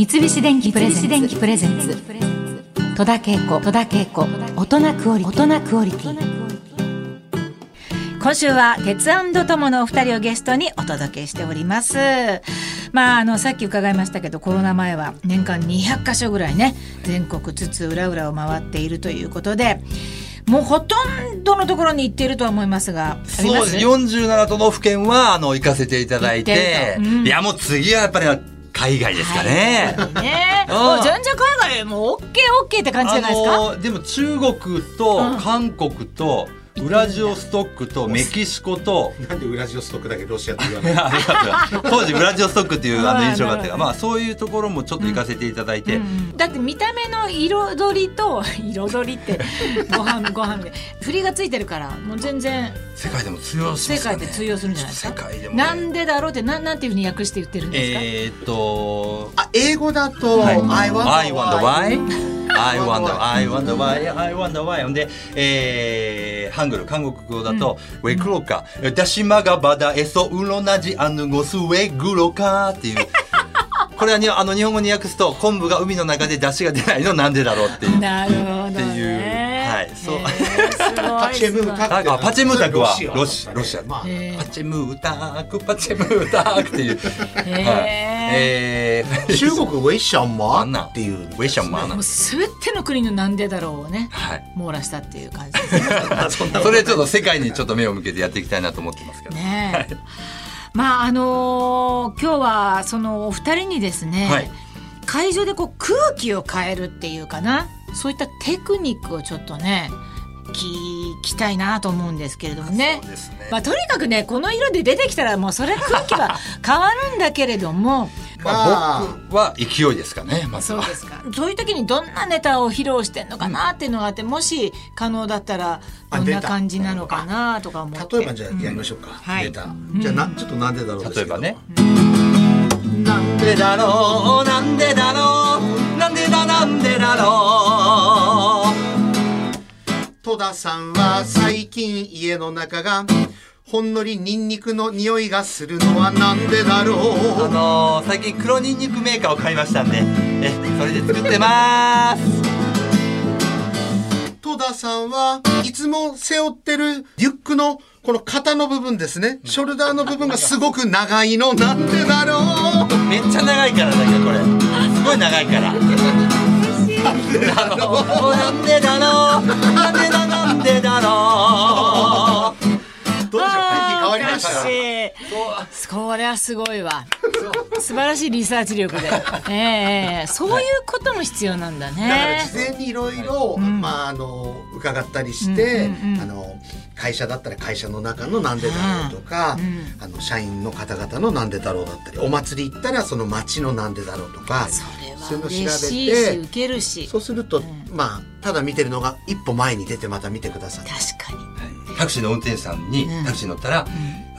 三菱電機プレゼンツ戸田恵子大人クオリティ大人クオリティ。今週は鉄友のお二人をゲストにお届けしております。まああのさっき伺いましたけどコロナ前は年間200カ所ぐらいね全国津々浦々を回っているということでもうほとんどのところに行っているとは思いますがそうです。47都道府県はあの行かせていただいて、うん、いやもう次はやっぱり海外ですかね。ね、もう全然海外もうオッケーオッケーって感じじゃないですか？でも中国と韓国と、うんウラジオストックとメキシコとなんでウラジオストックだけロシアって言わない 当時ウラジオストックっていうあの印象があってまあそういうところもちょっと行かせていただいて、うんうん、だって見た目の彩りと彩りって ご飯ご飯で振りがついてるからもう全然世界でも通用する、ね、世界で通用するんじゃない。ですか世界でも、ね、なんでだろうってなんなんていうふうに訳して言ってるんですか？えー、っとあ英語だと、はい、I wonder why I wonder, I wonder why, I wonder why. ほんで、えー、ハングル、韓国語だと、ウェクロカ、ダシマガバダエソウロナジアヌゴスウェグロカっていう。これはにあの日本語に訳すと昆布が海の中で出汁が出ないのなんでだろうっていう。なるほど、ね、っていうはいそう。パチェムータク。パチェムータクは。ロシア。ロシア。パチェムータクパチェムータクっていう。えー、中国ウェイシャンマンっていう。ウェイシャンマンもうすべての国のなんでだろうをね、はい、網羅したっていう感じ それちょっと世界にちょっと目を向けてやっていきたいなと思ってますけど。ね。まああのー、今日はそのお二人にですね、はい、会場でこう空気を変えるっていうかな。そういったテクニックをちょっとね聞きたいなと思うんですけれどもね、ね、まあ、とにかくねこの色で出てきたらもうそれ空気は 変わるんだけれども。まあ、僕は勢いですかね、ま、そうですか。そういう時にどんなネタを披露してんのかなっていうのがあって、もし可能だったらどんな感じなのかなとか思って。例えばじゃあやりましょうか、うん、はい、じゃあなちょっとなんでだろう例えばね、なんでだろうなんでだろうなんでだなんでだろう戸田さんは最近家の中がほんのりニンニクの匂いがするのはなんでだろう？あのー、最近黒ニンニクメーカーを買いましたんで。えそれで作ってます。戸田さんはいつも背負ってるリュックのこの肩の部分ですね。ショルダーの部分がすごく長いのなんでだろう？めっちゃ長いからだけどこれ。すごい長いから。なんでだろう？なんでだろう？なんでだだろう。どうでしょう。変わりました。これはすごいわ素晴らしいリサーチ力で、えー、そういうことも必要なんだね。だから事前にいろいろまああの伺ったりして、うんうん、あの会社だったら会社の中のなんでだろうとか、うん、あの社員の方々のなんでだろうだったりお祭り行ったらその町のなんでだろうとかそういうの調べて受けるし。そうすると、うん、まあただ見てるのが一歩前に出てまた見てください。確かに、はい、タクシーの運転手さんに、タクシー乗ったら、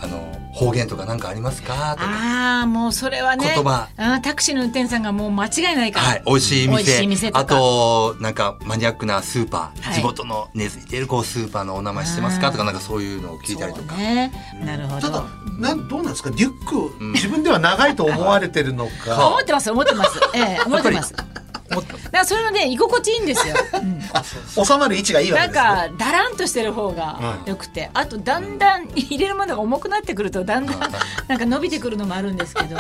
あの方言とか何かありますか？ああもうそれはね言葉。あタクシーの運転手さんがもう間違いないから、はい、美味しい店。店あとなんかマニアックなスーパー、はい、地元の根付いてるこうスーパーのお名前知ってますか？とかなんかそういうのを聞いたりとか、ね、なるほど。ただなんどうなんですか？リュック、うん、自分では長いと思われてるのか。思ってます思ってます。ええ思ってますだからそれはね居心地いいんですよ、うん、収まる位置がいいわけです、ね、なんかだらんとしてる方がよくて、あとだんだん入れるものが重くなってくるとだんだんなんか伸びてくるのもあるんですけど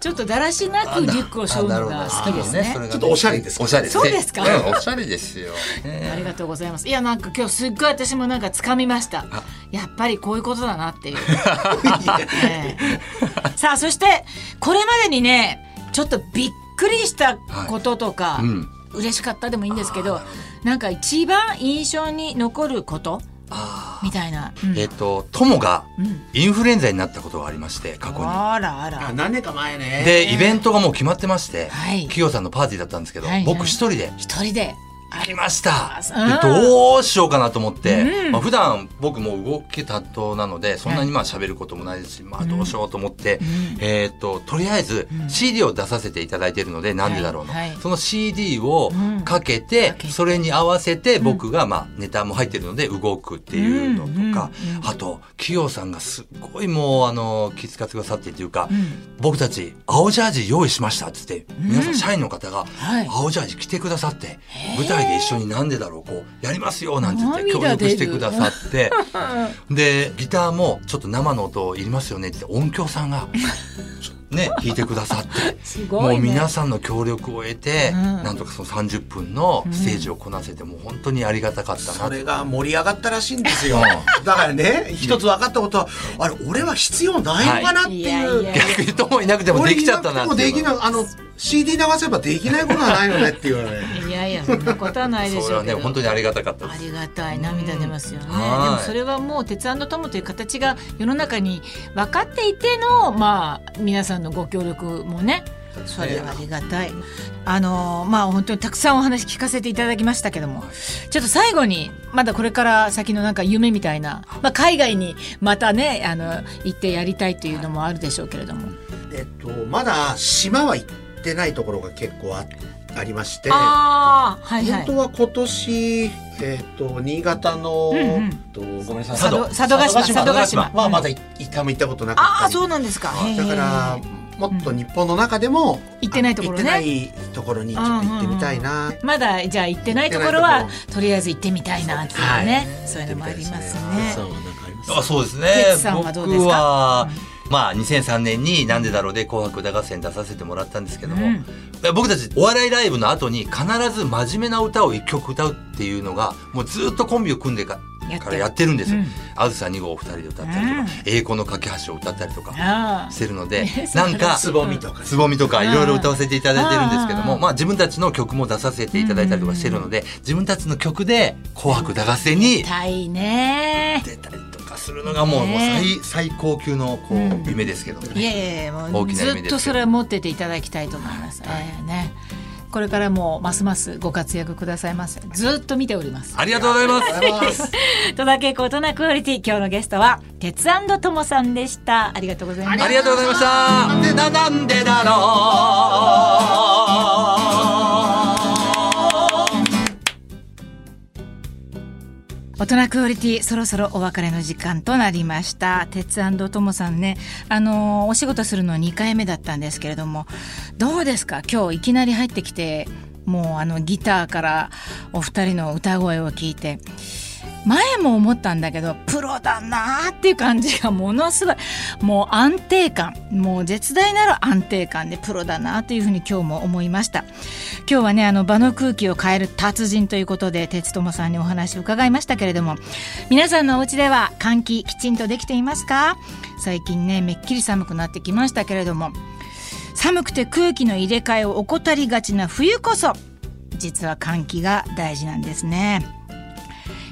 ちょっとだらしなくリュックを背負うのが好きですね。ちょっとおしゃれです。おしゃれ。そうですか？おしゃれですよ。ありがとうございます。いやなんか今日すっごい私もなんか掴みました。やっぱりこういうことだなっていう。さあそしてこれまでにねちょっとびっくりしたこととか、はい。うん、嬉しかったでもいいんですけどなんか一番印象に残ること？みたいな、うん、えっ、ー、と友がインフルエンザになったことがありまして過去に。あらあら。何年か前ね。でイベントがもう決まってまして、はい、企業さんのパーティーだったんですけど、はい、僕一人で。一人で来ました。どうしようかなと思って、うん。まあ、普段僕も動き担当なのでそんなにまあ喋ることもないですし、まあどうしようと思って、うん。えーっととりあえずうん。CD を出させていただいているので、なんでだろうの、はいはい。その CD をうんかけて、かけて。それに合わせて僕がまあネタも入ってるので動くっていうのとか、うんうんうんあと企業さんがすっごいもうあの気遣ってくださってっていうか、うん。僕たち青ジャージ用意しましたっつって皆さうん。ん社員の方がはい。青ジャージ着てくださって舞台で一緒になんでだろうこうやりますよなんて言って協力してくださって。でギターもちょっと生の音いりますよねって音響さんが ね弾いてくださって。すごい、ね、もう皆さんの協力を得て、うん。なんとかその30分のステージをこなせて、もう本当にありがたかったな。それが盛り上がったらしいんですよ。うだからね一つ分かったことはあれ俺は必要ないのかなっていやいう、いや逆に友いなくてもできちゃったなっていう CD 流せばできないことはないよねっていうねいやいやそんなことはないでしそれはょうけど。ね本当にありがたかったであすりがたい涙出ますよね、はい。でもそれはもう「鉄腕の友」という形が世の中に分かっていてのまあ皆さんのご協力もね。それはありがたい。あのまあ本当にたくさんお話聞かせていただきましたけども。ちょっと最後にまだこれから先のなんか夢みたいな、まあ、海外にまたねあの行ってやりたいというのもあるでしょうけれども。えっとまだ島は行ってないところが結構あありましてああはいはい。本当は今年、えっと新潟の、うんうん。とごめんなさい佐渡佐渡島佐渡島はまだ一回も行ったことなかったりああそうなんですか。だからもっと日本の中でも、行ってないところね。行ってないところにちょっと行ってみたいな、まだじゃあ行ってないところ行はととりあえず行ってみたいなっていうね、そういうのもありますね。あそうですね。哲さんはどうですか？僕は、まあ2003年になんでだろうで紅白歌合戦出させてもらったんですけども、うん。僕たちお笑いライブの後に必ず真面目な歌を一曲歌うっていうのがもうずっとコンビを組んでかからやってるんです。あずさ2号お二人で歌ったりとか、うん。栄光の架け橋を歌ったりとかしてるので ねなんかつぼみとか、つぼみとかいろいろ歌わせていただいてるんですけども、うん。まあ自分たちの曲も出させていただいたりとかしてるので、自分たちの曲で紅白歌合戦にたいね。出たするのがもう,、ねもう最最高級のこう、うん夢ですけどいやね。いやもう大きなず夢ですけどっとそれは持ってていただきたいと思います。ええね。これからもますますご活躍くださいませ。ずっと見ております。ありがとうございます。戸田恵子大人クオリティ今日のゲストは鉄ともさんでした。ありがとうございます。ありがとうございました。ななんでだろう。大人クオリティそろそろお別れの時間となりました。鉄ともさんね。あのお仕事するの2回目だったんですけれども。どうですか？今日いきなり入ってきてもうあのギターからお二人の歌声を聞いて。前も思ったんだけどプロだなーっていう感じがものすごい。もう安定感。もう絶大なる安定感でプロだなというふうに今日も思いました。今日はねあの場の空気を変える達人ということで鉄友さんにお話を伺いましたけれども。皆さんのお家では換気きちんとできていますか？最近ねめっきり寒くなってきましたけれども。寒くて空気の入れ替えを怠りがちな冬こそ実は換気が大事なんですね。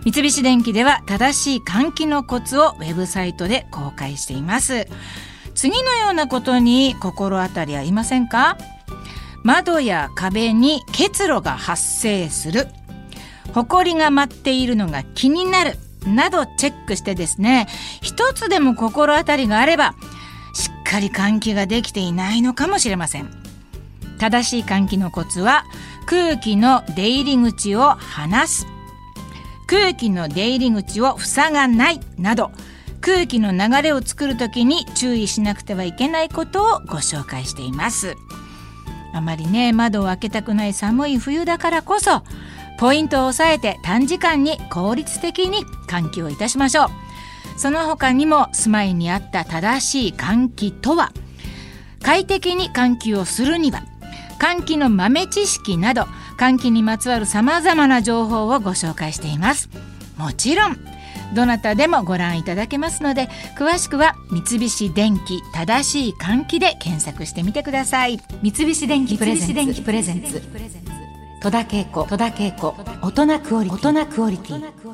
三菱電機では正しい換気のコツをウェブサイトで公開しています。次のようなことに心当たりありませんか？窓や壁に結露が発生する。埃が舞っているのが気になるなどチェックしてですね。一つでも心当たりがあればしっかり換気ができていないのかもしれません。正しい換気のコツは空気の出入り口を離す。空気の出入り口を塞がないなど空気の流れを作るときに注意しなくてはいけないことをご紹介しています。あまりね窓を開けたくない寒い冬だからこそポイントを押さえて短時間に効率的に換気をいたしましょう。その他にも住まいに合った正しい換気とは。快適に換気をするには換気の豆知識など換気にまつわるさまざまな情報をご紹介しています。もちろんどなたでもご覧いただけますので詳しくは三菱電機正しい換気で検索してみてください。三菱電機プレゼンツ。戸田恵子戸田恵子大人クオリティ